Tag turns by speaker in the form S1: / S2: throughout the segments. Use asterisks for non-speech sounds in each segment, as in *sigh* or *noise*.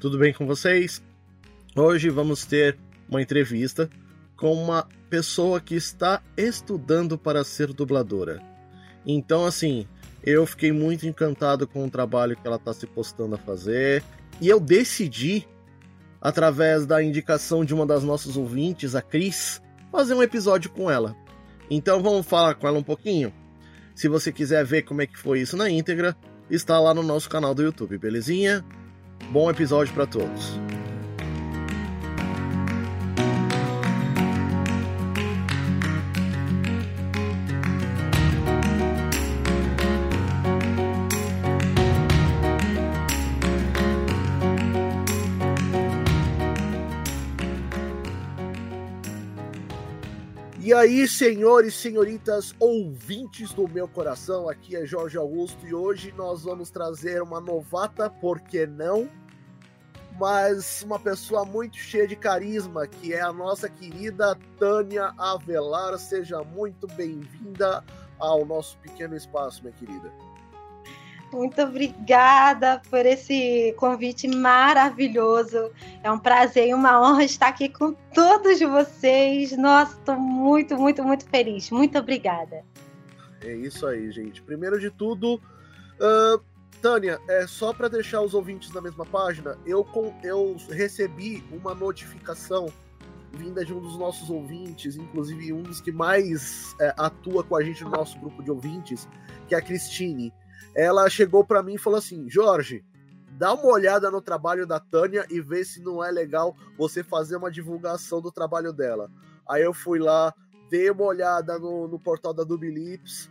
S1: Tudo bem com vocês? Hoje vamos ter uma entrevista com uma pessoa que está estudando para ser dubladora. Então, assim, eu fiquei muito encantado com o trabalho que ela está se postando a fazer e eu decidi, através da indicação de uma das nossas ouvintes, a Cris, fazer um episódio com ela. Então vamos falar com ela um pouquinho. Se você quiser ver como é que foi isso na íntegra, está lá no nosso canal do YouTube, belezinha? Bom episódio para todos. Aí, senhores senhoritas, ouvintes do meu coração, aqui é Jorge Augusto e hoje nós vamos trazer uma novata, por que não? Mas uma pessoa muito cheia de carisma, que é a nossa querida Tânia Avelar. Seja muito bem-vinda ao nosso pequeno espaço, minha querida.
S2: Muito obrigada por esse convite maravilhoso. É um prazer e uma honra estar aqui com todos vocês. Nossa, estou muito, muito, muito feliz. Muito obrigada.
S1: É isso aí, gente. Primeiro de tudo, uh, Tânia, é só para deixar os ouvintes na mesma página, eu, eu recebi uma notificação vinda de um dos nossos ouvintes, inclusive um dos que mais é, atua com a gente no nosso grupo de ouvintes, que é a Cristine ela chegou para mim e falou assim: Jorge, dá uma olhada no trabalho da Tânia e vê se não é legal você fazer uma divulgação do trabalho dela. Aí eu fui lá, dei uma olhada no, no portal da Dublips,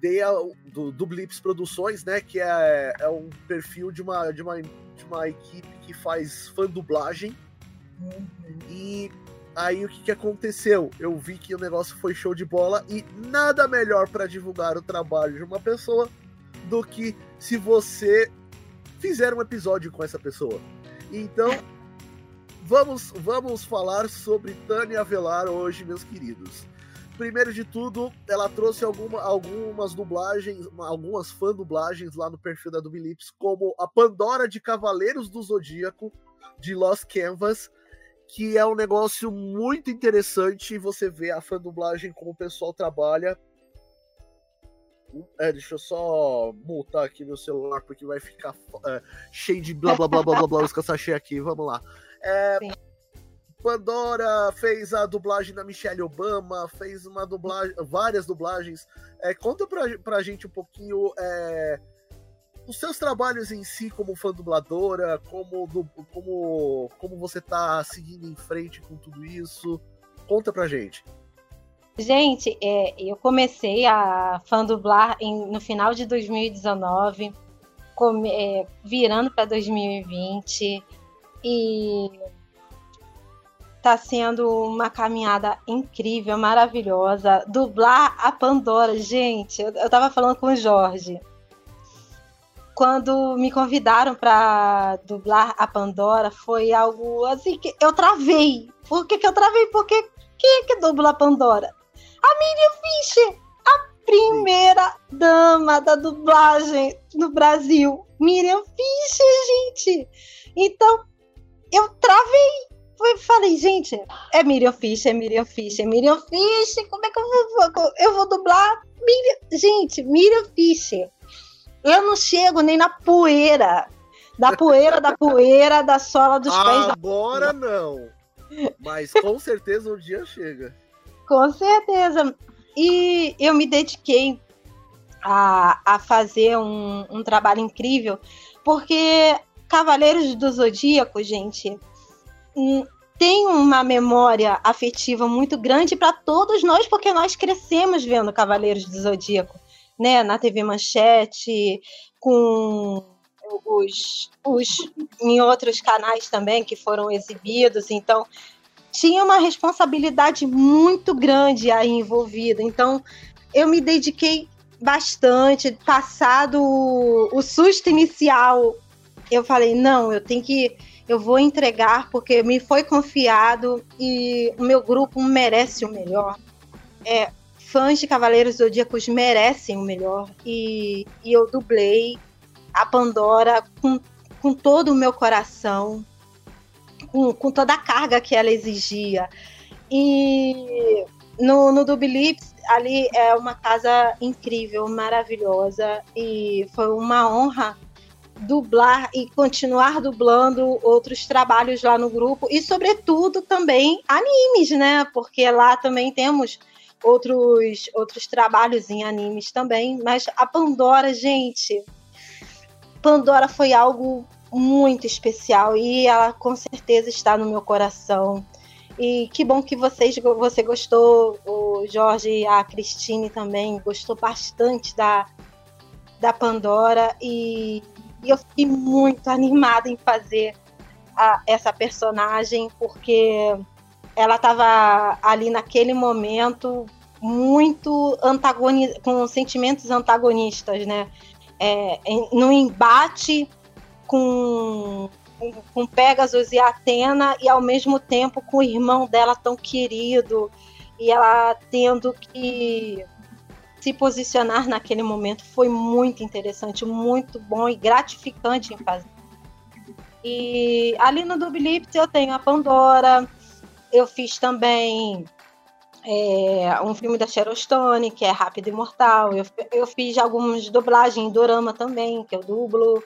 S1: dei a, do Dublips Produções, né, que é, é um perfil de uma, de, uma, de uma equipe que faz fã dublagem. Uhum. E aí o que, que aconteceu? Eu vi que o negócio foi show de bola e nada melhor para divulgar o trabalho de uma pessoa do que se você fizer um episódio com essa pessoa. Então, vamos, vamos falar sobre Tânia Avelar hoje, meus queridos. Primeiro de tudo, ela trouxe alguma, algumas dublagens, algumas fã dublagens lá no perfil da Dubilips, como a Pandora de Cavaleiros do Zodíaco, de Lost Canvas, que é um negócio muito interessante você vê a fã dublagem como o pessoal trabalha é, deixa eu só multar aqui meu celular, porque vai ficar é, cheio de blá blá blá blá blá blá, os sachê aqui. Vamos lá. É, Pandora fez a dublagem da Michelle Obama, fez uma dublagem, várias dublagens. É, conta pra, pra gente um pouquinho é, os seus trabalhos em si como fã dubladora, como, como, como você tá seguindo em frente com tudo isso. Conta pra gente.
S2: Gente, é, eu comecei a fã dublar em, no final de 2019, come, é, virando para 2020, e tá sendo uma caminhada incrível, maravilhosa. Dublar a Pandora, gente, eu, eu tava falando com o Jorge. Quando me convidaram para dublar a Pandora, foi algo assim que eu travei. Por que, que eu travei? Porque quem é que dubla a Pandora? A Miriam Fischer, a primeira dama da dublagem no Brasil. Miriam Fischer, gente. Então, eu travei. Eu falei, gente, é Miriam Fischer, é Miriam Fischer, é Miriam Fischer, como é que eu vou, eu vou dublar? Miriam, gente, Miriam Fischer. Eu não chego nem na poeira. Da poeira, da poeira, da sola dos *laughs* pés.
S1: Agora não. Mas com certeza um dia chega.
S2: Com certeza. E eu me dediquei a, a fazer um, um trabalho incrível, porque Cavaleiros do Zodíaco, gente, hum, tem uma memória afetiva muito grande para todos nós, porque nós crescemos vendo Cavaleiros do Zodíaco, né? Na TV Manchete, com os, os em outros canais também que foram exibidos, então tinha uma responsabilidade muito grande aí envolvida. Então eu me dediquei bastante, passado o, susto inicial, eu falei, não, eu tenho que eu vou entregar porque me foi confiado e o meu grupo merece o melhor. É, fãs de Cavaleiros Zodíacos merecem o melhor e, e eu dublei a Pandora com, com todo o meu coração, com, com toda a carga que ela exigia. E no, no ali é uma casa incrível, maravilhosa, e foi uma honra dublar e continuar dublando outros trabalhos lá no grupo e sobretudo também animes, né? Porque lá também temos outros outros trabalhos em animes também, mas a Pandora, gente, Pandora foi algo muito especial e ela com certeza está no meu coração. E que bom que vocês, você gostou, o Jorge a Cristine também gostou bastante da, da Pandora e e eu fiquei muito animada em fazer a, essa personagem, porque ela estava ali naquele momento muito antagoni com sentimentos antagonistas, né? É, em, no embate com, com Pegasus e Atena e ao mesmo tempo com o irmão dela tão querido e ela tendo que se posicionar naquele momento foi muito interessante, muito bom e gratificante em fazer. E ali no Dublips eu tenho a Pandora, eu fiz também é, um filme da Cheryl Stone, que é Rápido e Mortal, eu, eu fiz algumas dublagens em Dorama também, que eu dublo.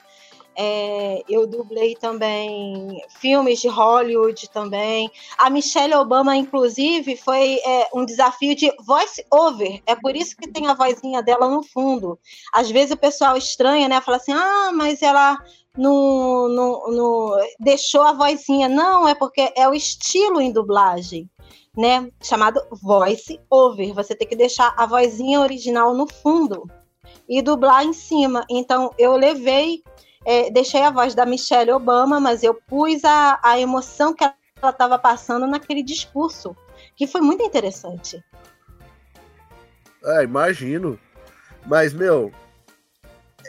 S2: É, eu dublei também filmes de Hollywood também. A Michelle Obama, inclusive, foi é, um desafio de voice over. É por isso que tem a vozinha dela no fundo. Às vezes o pessoal estranha, né? Fala assim, ah, mas ela não, não deixou a vozinha. Não, é porque é o estilo em dublagem. Né, chamado voice over. Você tem que deixar a vozinha original no fundo e dublar em cima. Então, eu levei é, deixei a voz da Michelle Obama, mas eu pus a, a emoção que ela estava passando naquele discurso, que foi muito interessante.
S1: É, imagino. Mas, meu,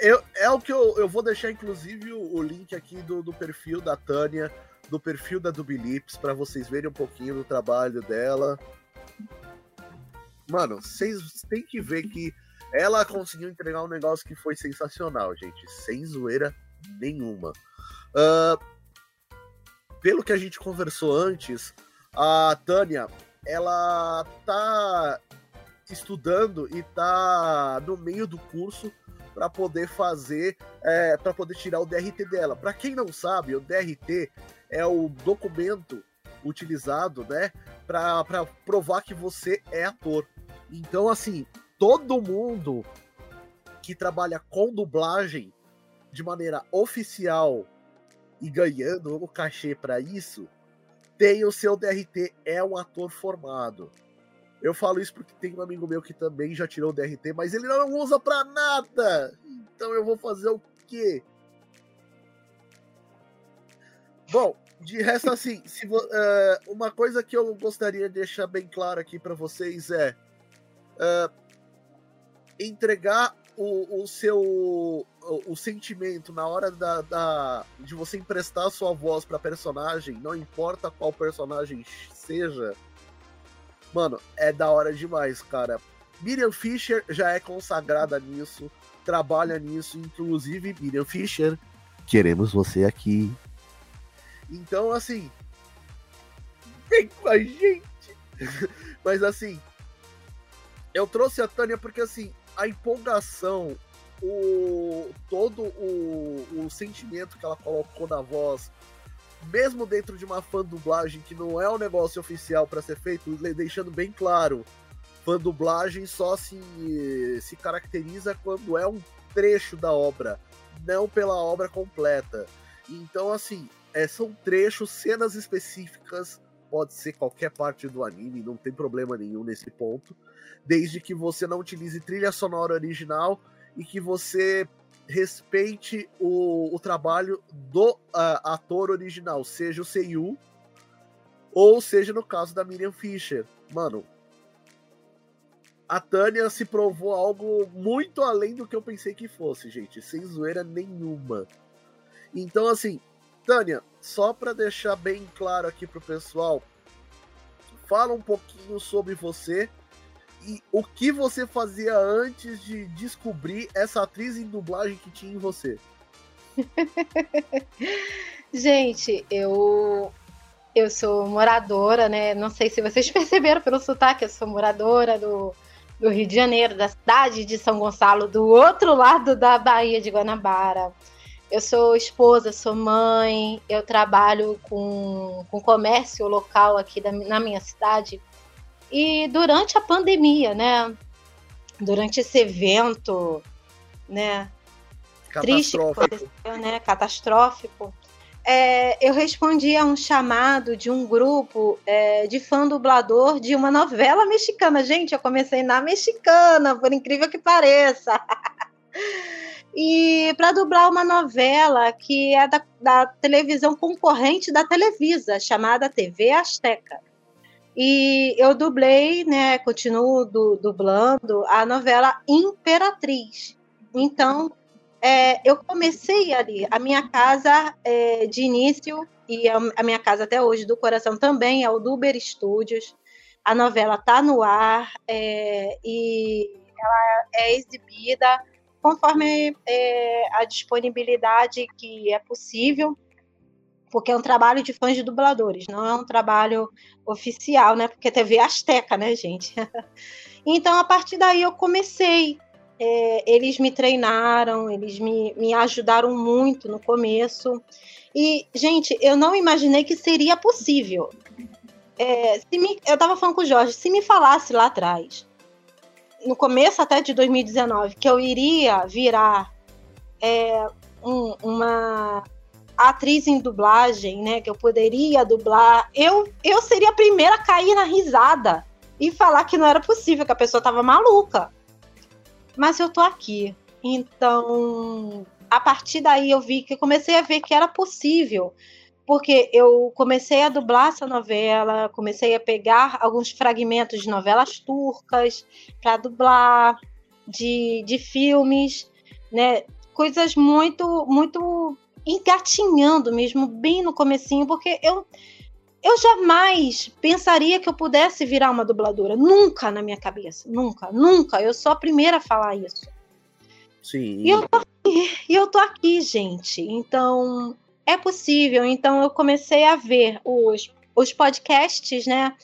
S1: eu, é o que eu, eu vou deixar, inclusive, o, o link aqui do, do perfil da Tânia, do perfil da Dubilips, para vocês verem um pouquinho do trabalho dela. Mano, vocês têm que ver que ela conseguiu entregar um negócio que foi sensacional, gente. Sem zoeira nenhuma. Uh, pelo que a gente conversou antes, a Tânia, ela tá estudando e tá no meio do curso para poder fazer, é, para poder tirar o DRT dela. Para quem não sabe, o DRT é o documento utilizado, né, para provar que você é ator. Então, assim, todo mundo que trabalha com dublagem de maneira oficial e ganhando o cachê para isso, tem o seu DRT, é um ator formado. Eu falo isso porque tem um amigo meu que também já tirou o DRT, mas ele não usa para nada. Então eu vou fazer o quê? Bom, de resto assim, se, uh, uma coisa que eu gostaria de deixar bem claro aqui para vocês é uh, entregar o, o seu o, o, sentimento na hora da, da, de você emprestar a sua voz para personagem, não importa qual personagem seja, mano, é da hora demais, cara. Miriam Fisher já é consagrada nisso, trabalha nisso, inclusive Miriam Fisher, queremos você aqui. Então, assim, vem com a gente. *laughs* Mas assim, eu trouxe a Tânia porque assim, a empolgação, o todo o, o sentimento que ela colocou na voz, mesmo dentro de uma fã dublagem que não é um negócio oficial para ser feito, deixando bem claro, fã dublagem só se, se caracteriza quando é um trecho da obra, não pela obra completa. Então, assim, é, são trechos, cenas específicas, pode ser qualquer parte do anime, não tem problema nenhum nesse ponto desde que você não utilize trilha sonora original e que você respeite o, o trabalho do uh, ator original, seja o Seiyu, ou seja no caso da Miriam Fisher. Mano, a Tânia se provou algo muito além do que eu pensei que fosse, gente, sem zoeira nenhuma. Então, assim, Tânia, só para deixar bem claro aqui pro pessoal, fala um pouquinho sobre você e o que você fazia antes de descobrir essa atriz em dublagem que tinha em você. *laughs*
S2: Gente, eu eu sou moradora, né? Não sei se vocês *laughs* perceberam pelo sotaque, eu sou moradora do, do Rio de Janeiro, da cidade de São Gonçalo, do outro lado da Baía de Guanabara. Eu sou esposa, sou mãe, eu trabalho com, com comércio local aqui da, na minha cidade. E durante a pandemia, né? Durante esse evento, né? Triste, né? Catastrófico. É, eu respondi a um chamado de um grupo é, de fã dublador de uma novela mexicana. Gente, eu comecei na mexicana, por incrível que pareça. *laughs* e para dublar uma novela que é da, da, televisão concorrente da Televisa, chamada TV Azteca. E eu dublei, né, continuo du, dublando a novela Imperatriz. Então, é, eu comecei ali, a minha casa é, de início, e a, a, minha casa até hoje do coração também é o Duber Studios. A novela está no ar é, e ela é exibida conforme é, a disponibilidade que é possível, porque é um trabalho de fãs de dubladores, não é um trabalho oficial, né? Porque TV Azteca, né, gente? *laughs* então, a partir daí eu comecei. É, eles me treinaram, eles me, me ajudaram muito no começo. E, gente, eu não imaginei que seria possível. É, me, eu estava falando com o Jorge, se me falasse lá atrás no começo até de 2019, que eu iria virar é, um, uma atriz em dublagem, né? Que eu poderia dublar, eu, eu seria a primeira a cair na risada e falar que não era possível, que a pessoa tava maluca. Mas eu tô aqui. Então, a partir daí eu vi que comecei a ver que era possível porque eu comecei a dublar essa novela, comecei a pegar alguns fragmentos de novelas turcas para dublar, de, de filmes, né? Coisas muito, muito engatinhando mesmo, bem no comecinho, porque eu, eu jamais pensaria que eu pudesse virar uma dubladora. Nunca na minha cabeça. Nunca, nunca. Eu sou a primeira a falar isso.
S1: Sim.
S2: E eu tô aqui, e eu tô aqui gente. Então, é possível. Então eu comecei a ver os, os podcasts, né?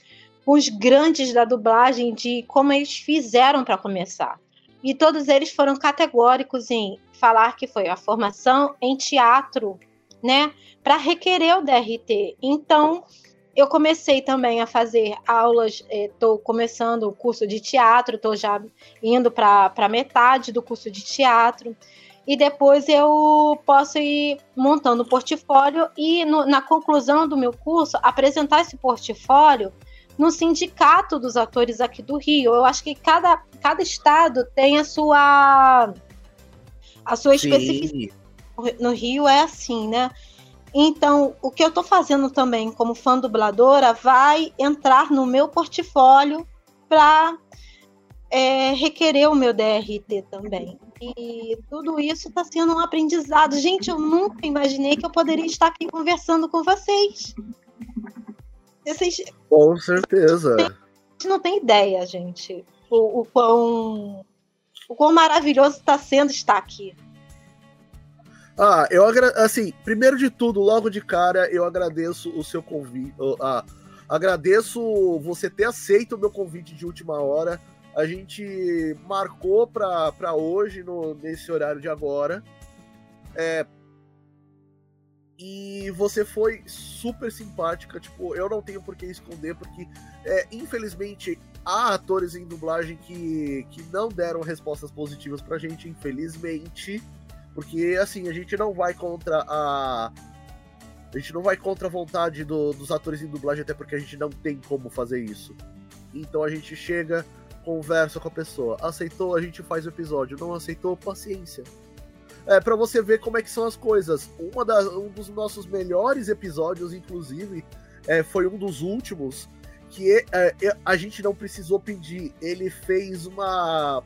S2: Os grandes da dublagem, de como eles fizeram para começar. E todos eles foram categóricos em falar que foi a formação em teatro, né? Para requerer o DRT. Então, eu comecei também a fazer aulas, estou eh, começando o curso de teatro, estou já indo para metade do curso de teatro e depois eu posso ir montando o portfólio e no, na conclusão do meu curso apresentar esse portfólio no sindicato dos atores aqui do Rio. Eu acho que cada, cada estado tem a sua a sua especificidade. No Rio é assim, né? Então, o que eu estou fazendo também como fã dubladora vai entrar no meu portfólio para é, requerer o meu DRT também. E tudo isso está sendo um aprendizado. Gente, eu nunca imaginei que eu poderia estar aqui conversando com vocês.
S1: Vocês... Com certeza.
S2: Vocês não tem ideia, gente, o, o quão, o quão maravilhoso está sendo estar aqui.
S1: Ah, eu assim, primeiro de tudo, logo de cara, eu agradeço o seu convite. Ah, agradeço você ter aceito o meu convite de última hora a gente marcou para hoje, no, nesse horário de agora. É, e você foi super simpática. Tipo, eu não tenho por que esconder, porque é, infelizmente há atores em dublagem que, que não deram respostas positivas pra gente, infelizmente. Porque assim, a gente não vai contra a. A gente não vai contra a vontade do, dos atores em dublagem, até porque a gente não tem como fazer isso. Então a gente chega, conversa com a pessoa. Aceitou, a gente faz o episódio. Não aceitou, paciência. é, para você ver como é que são as coisas. Uma das, um dos nossos melhores episódios, inclusive, é, foi um dos últimos que é, é, a gente não precisou pedir. Ele fez uma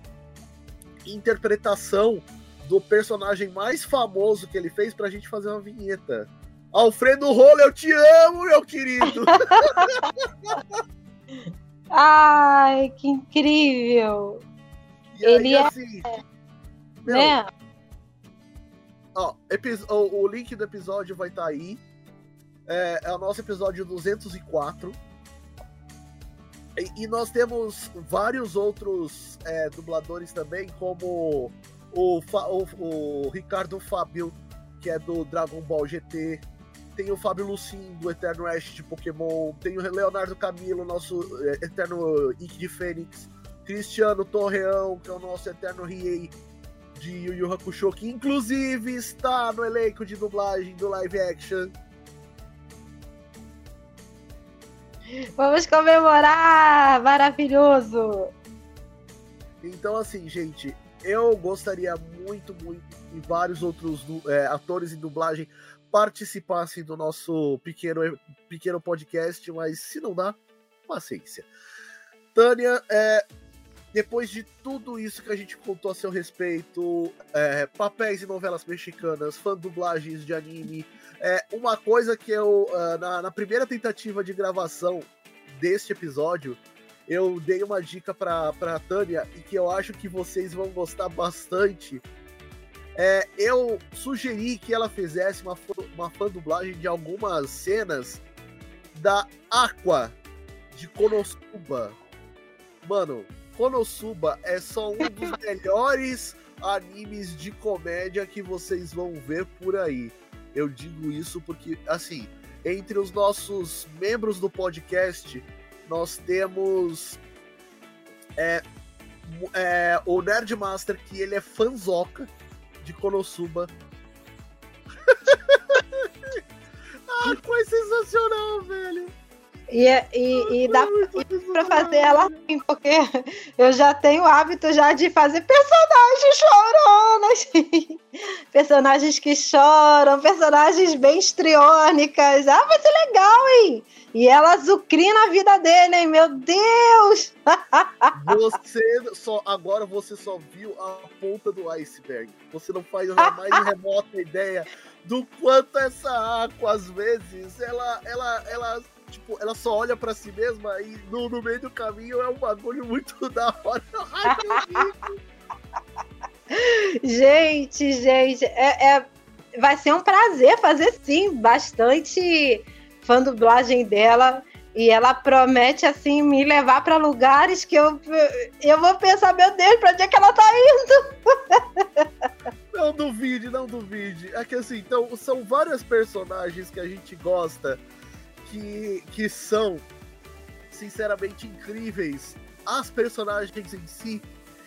S1: interpretação do personagem mais famoso que ele fez pra gente fazer uma vinheta. Alfredo Rolo, eu te amo, meu querido! *laughs*
S2: Ai, que incrível!
S1: E aí,
S2: Ele é-
S1: assim, meu,
S2: Né?
S1: ó, o, o link do episódio vai estar aí. É, é o nosso episódio 204. E, e nós temos vários outros é, dubladores também, como o, o- o Ricardo Fábio, que é do Dragon Ball GT. Tem o Fábio Lucin, do Eterno Ash de Pokémon. Tem o Leonardo Camilo, nosso é, Eterno Ike de Fênix. Cristiano Torreão, que é o nosso Eterno Riei de Yu Yu Hakusho, que inclusive está no elenco de dublagem do live action.
S2: Vamos comemorar! Maravilhoso!
S1: Então, assim, gente, eu gostaria muito, muito que vários outros é, atores em dublagem participassem do nosso pequeno, pequeno podcast, mas se não dá, paciência. Tânia, é, depois de tudo isso que a gente contou a seu respeito, é, papéis em novelas mexicanas, fã dublagens de anime, é, uma coisa que eu, ah, na, na primeira tentativa de gravação deste episódio, eu dei uma dica pra Tânia e que eu acho que vocês vão gostar bastante. É, eu sugeri que ela fizesse uma, uma fã dublagem de algumas cenas da Aqua de Konosuba. Mano, Konosuba é só um dos *laughs* melhores animes de comédia que vocês vão ver por aí. Eu digo isso porque, assim, entre os nossos membros do podcast, nós temos é, é, o Nerdmaster, que ele é fanzoca de Konosuba. *laughs* ah, foi sensacional, velho.
S2: E, e, e dá pra fazer ela assim, porque eu já tenho o hábito já de fazer personagens chorando, assim. Personagens que choram, personagens bem estriônicas. Ah, vai ser legal, hein? E ela azucrina a vida dele, hein? Meu Deus!
S1: Você só agora você só viu a ponta do iceberg. Você não faz a mais remota ideia do quanto essa água às vezes ela ela ela tipo, ela só olha pra si mesma e no, no meio do caminho é um bagulho muito *laughs* da hora. Ai, que.
S2: Gente, gente, é, é- vai ser um prazer fazer sim, bastante fã dublagem dela. E ela promete, assim, me levar para lugares que eu, eu vou pensar, meu Deus, pra onde é que ela tá indo? *laughs*
S1: Não duvide, não duvide. É que assim, então, são vários personagens que a gente gosta que, que são, sinceramente, incríveis. As personagens em si.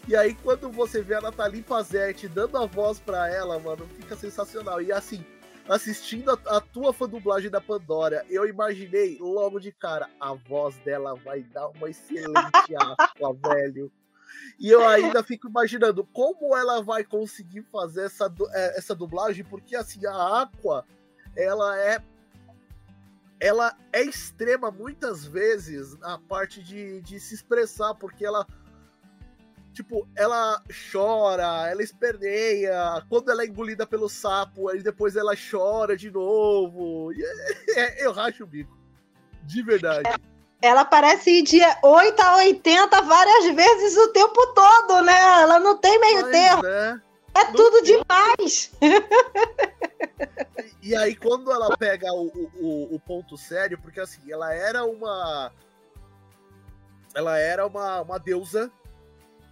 S1: E aí, quando você vê a Nathalie Pazetti dando a voz pra ela, mano, fica sensacional. E assim, assistindo a, a tua fã dublagem da Pandora, eu imaginei logo de cara, a voz dela vai dar uma excelente *laughs* aspa, velho. E eu ainda fico imaginando como ela vai conseguir fazer essa, é, essa dublagem, porque assim, a Aqua, ela é. Ela é extrema muitas vezes na parte de, de se expressar, porque ela. Tipo, ela chora, ela esperneia, quando ela é engolida pelo sapo, aí depois ela chora de novo. E é- *laughs* eu racho o bico. De verdade.
S2: Ela parece ir de 8 a 80 várias vezes o tempo todo, né? Ela não tem meio
S1: Mas,
S2: termo,
S1: né?
S2: É tudo demais.
S1: E aí, quando ela pega o, o- o, ponto sério, porque assim, ela era uma. Ela era uma, uma deusa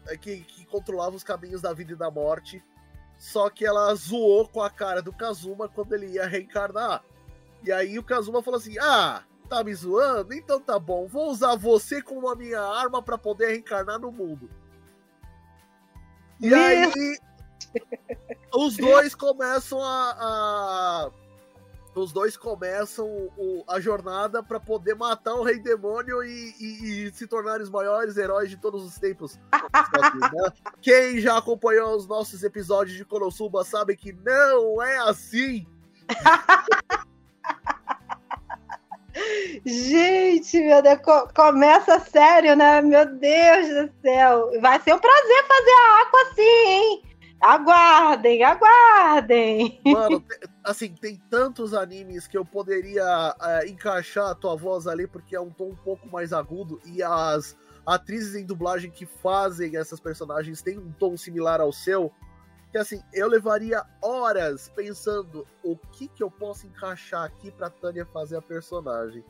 S1: é, que, que controlava os caminhos da vida e da morte. Só que ela zoou com a cara do Kazuma quando ele ia reencarnar. E aí o Kazuma falou assim: Ah, tá me zoando? Então tá bom, vou usar você como a minha arma pra poder reencarnar no mundo. E
S2: Meu
S1: aí os dois começam a, a, os dois começam o, a jornada para poder matar o Rei Demônio e, e, e, se tornar os maiores heróis de todos os tempos. *laughs* Quem já acompanhou os nossos episódios de Konosuba sabe que não é assim.
S2: Gente, meu Deus, começa sério, né? Meu Deus do céu. Vai ser um prazer fazer a Aqua assim, hein? Aguardem, aguardem.
S1: Mano, assim, tem tantos animes que eu poderia é, encaixar a tua voz ali, porque é um tom um pouco mais agudo, e as atrizes em dublagem que fazem essas personagens têm um tom similar ao seu. Que assim, eu levaria horas pensando o que que eu posso encaixar aqui pra Tânia fazer a personagem.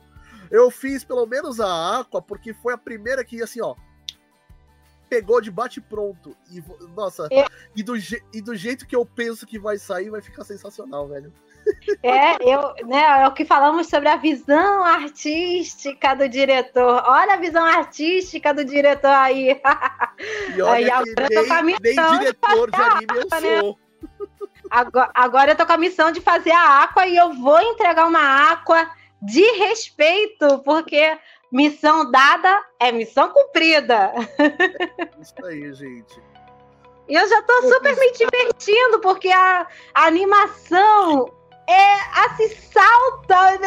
S1: Eu fiz pelo menos a Aqua, porque foi a primeira que, assim, ó, pegou de bate pronto. E, nossa, é. e, do, e do jeito que eu penso que vai sair, vai ficar sensacional, velho.
S2: É, eu, né, é o que falamos sobre a visão artística do diretor. Olha a visão artística do diretor aí.
S1: E olha aí, que nem, nem diretor de, de anime eu né? sou.
S2: Agora, agora eu tô com a missão de fazer a Aqua e eu vou entregar uma Aqua de respeito, porque Missão dada é missão cumprida.
S1: Isso aí, gente.
S2: E eu já tô super me divertindo, porque a, a animação é assim, salta.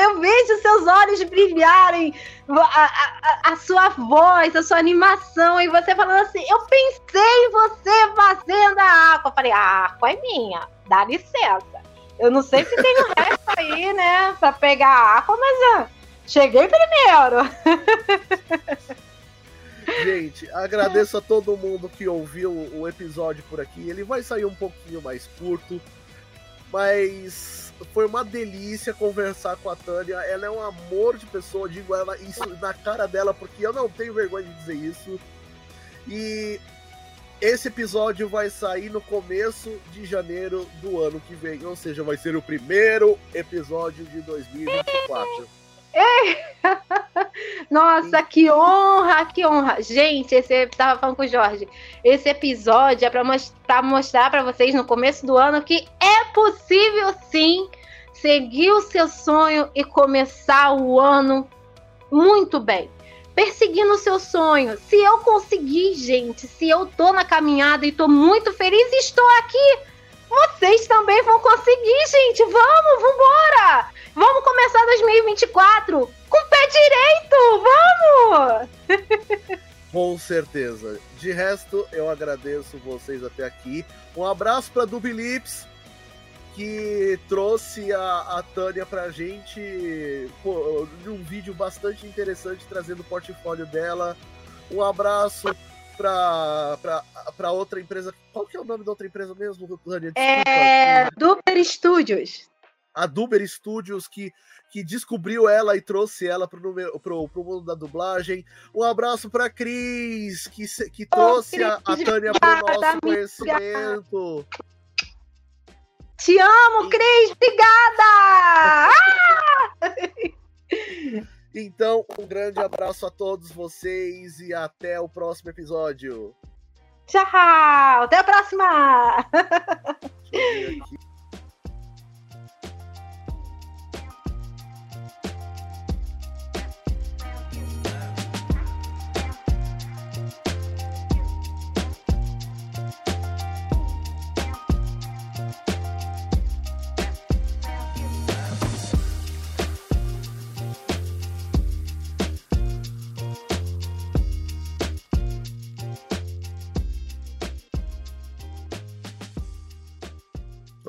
S2: Eu vejo seus olhos brilharem, a, a, a, sua voz, a sua animação, e você falando assim: Eu pensei em você fazendo a água. Eu falei: A água é minha, dá licença. Eu não sei se tem o resto aí, né, pra pegar a água, mas Cheguei primeiro!
S1: Gente, agradeço a todo mundo que ouviu o episódio por aqui. Ele vai sair um pouquinho mais curto, mas foi uma delícia conversar com a Tânia. Ela é um amor de pessoa, digo ela isso na cara dela, porque eu não tenho vergonha de dizer isso. E esse episódio vai sair no começo de janeiro do ano que vem, ou seja, vai ser o primeiro episódio de 2024. *laughs*
S2: Nossa, que honra, que honra. Gente, esse tava falando com o Jorge. Esse episódio é para mostrar, mostrar para vocês no começo do ano que é possível sim seguir o seu sonho e começar o ano muito bem. Perseguindo o seu sonho. Se eu conseguir, gente, se eu tô na caminhada e tô muito feliz, estou aqui. Vocês também vão conseguir, gente. Vamos, vambora! Vamos começar 2024 com o pé direito! Vamos! *laughs*
S1: Com certeza. De resto, eu agradeço vocês até aqui. Um abraço para Dubi Lips, que trouxe a, a Tânia pra gente pô, um vídeo bastante interessante, trazendo o portfólio dela. Um abraço para outra empresa. Qual que é o nome da outra empresa mesmo, Tânia?
S2: Desculpa. É Duper Studios
S1: a Duber Studios que, que descobriu ela e trouxe ela pro, pro, pro mundo da dublagem. Um abraço para Cris, que, que trouxe oh, a, a Tânia pro nosso conhecimento.
S2: Te amo, Cris! Obrigada! *laughs*
S1: então, um grande abraço a todos vocês e até o próximo episódio.
S2: Tchau! Até a próxima!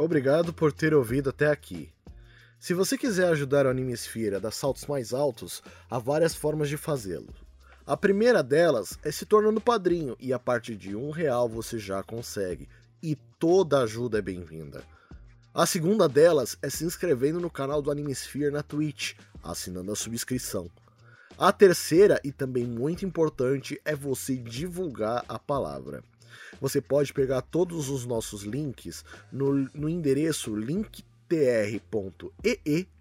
S1: Obrigado por ter ouvido até aqui. Se você quiser ajudar o Animesphere a dar saltos mais altos, há várias formas de fazê-lo. A primeira delas é se tornando padrinho, e a partir de um real você já consegue, e toda ajuda é bem-vinda. A segunda delas é se inscrevendo no canal do Animesphere na Twitch, assinando a subscrição. A terceira, e também muito importante, é você divulgar a palavra. Você pode pegar todos os nossos links no, no endereço linktr.ee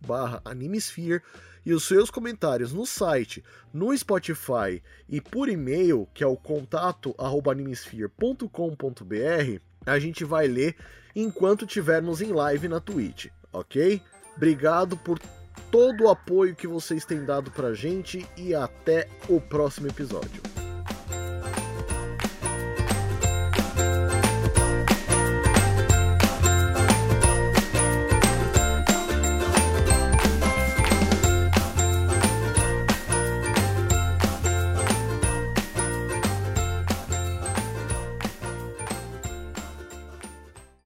S1: barra Animesphere e os seus comentários no site, no Spotify e por e-mail, que é o contato animesphere.com.br, a gente vai ler enquanto tivermos em live na Twitch, ok? Obrigado por todo o apoio que vocês têm dado pra gente e até o próximo episódio.